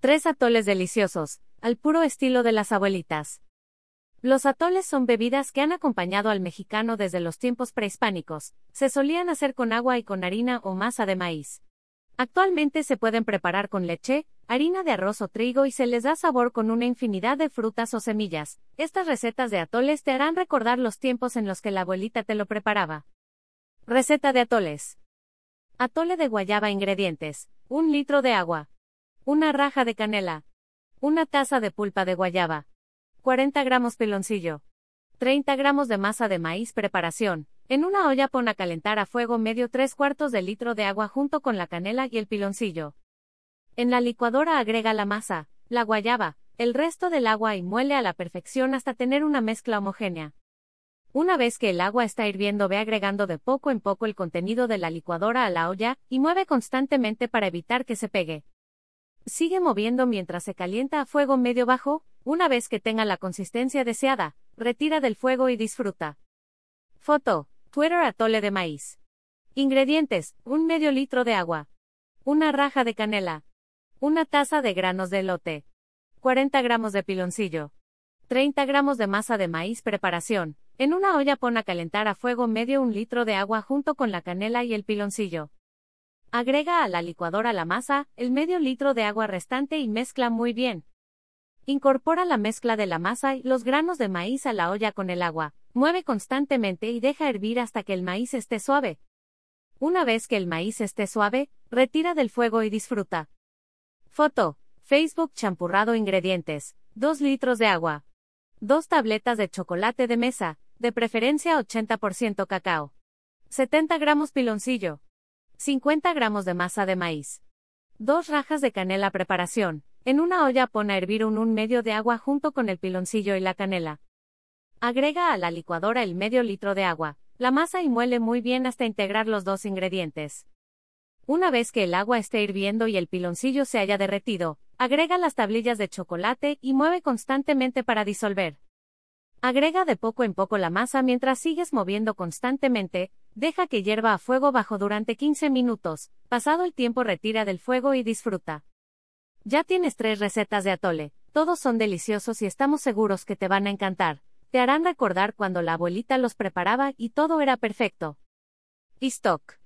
Tres atoles deliciosos, al puro estilo de las abuelitas. Los atoles son bebidas que han acompañado al mexicano desde los tiempos prehispánicos. Se solían hacer con agua y con harina o masa de maíz. Actualmente se pueden preparar con leche, harina de arroz o trigo y se les da sabor con una infinidad de frutas o semillas. Estas recetas de atoles te harán recordar los tiempos en los que la abuelita te lo preparaba. Receta de atoles. Atole de guayaba ingredientes. Un litro de agua. Una raja de canela. Una taza de pulpa de guayaba. 40 gramos piloncillo. 30 gramos de masa de maíz preparación. En una olla pon a calentar a fuego medio 3 cuartos de litro de agua junto con la canela y el piloncillo. En la licuadora agrega la masa, la guayaba, el resto del agua y muele a la perfección hasta tener una mezcla homogénea. Una vez que el agua está hirviendo ve agregando de poco en poco el contenido de la licuadora a la olla y mueve constantemente para evitar que se pegue. Sigue moviendo mientras se calienta a fuego medio bajo, una vez que tenga la consistencia deseada, retira del fuego y disfruta. Foto. Twitter atole de maíz. Ingredientes, un medio litro de agua. Una raja de canela. Una taza de granos de elote. 40 gramos de piloncillo. 30 gramos de masa de maíz preparación. En una olla pon a calentar a fuego medio un litro de agua junto con la canela y el piloncillo. Agrega a la licuadora la masa, el medio litro de agua restante y mezcla muy bien. Incorpora la mezcla de la masa y los granos de maíz a la olla con el agua. Mueve constantemente y deja hervir hasta que el maíz esté suave. Una vez que el maíz esté suave, retira del fuego y disfruta. Foto. Facebook champurrado ingredientes. 2 litros de agua. 2 tabletas de chocolate de mesa, de preferencia 80% cacao. 70 gramos piloncillo. 50 gramos de masa de maíz. 2 rajas de canela preparación. En una olla pon a hervir un, un medio de agua junto con el piloncillo y la canela. Agrega a la licuadora el medio litro de agua, la masa y muele muy bien hasta integrar los dos ingredientes. Una vez que el agua esté hirviendo y el piloncillo se haya derretido, agrega las tablillas de chocolate y mueve constantemente para disolver. Agrega de poco en poco la masa mientras sigues moviendo constantemente, deja que hierva a fuego bajo durante 15 minutos, pasado el tiempo retira del fuego y disfruta. Ya tienes tres recetas de atole, todos son deliciosos y estamos seguros que te van a encantar te harán recordar cuando la abuelita los preparaba y todo era perfecto. Stock.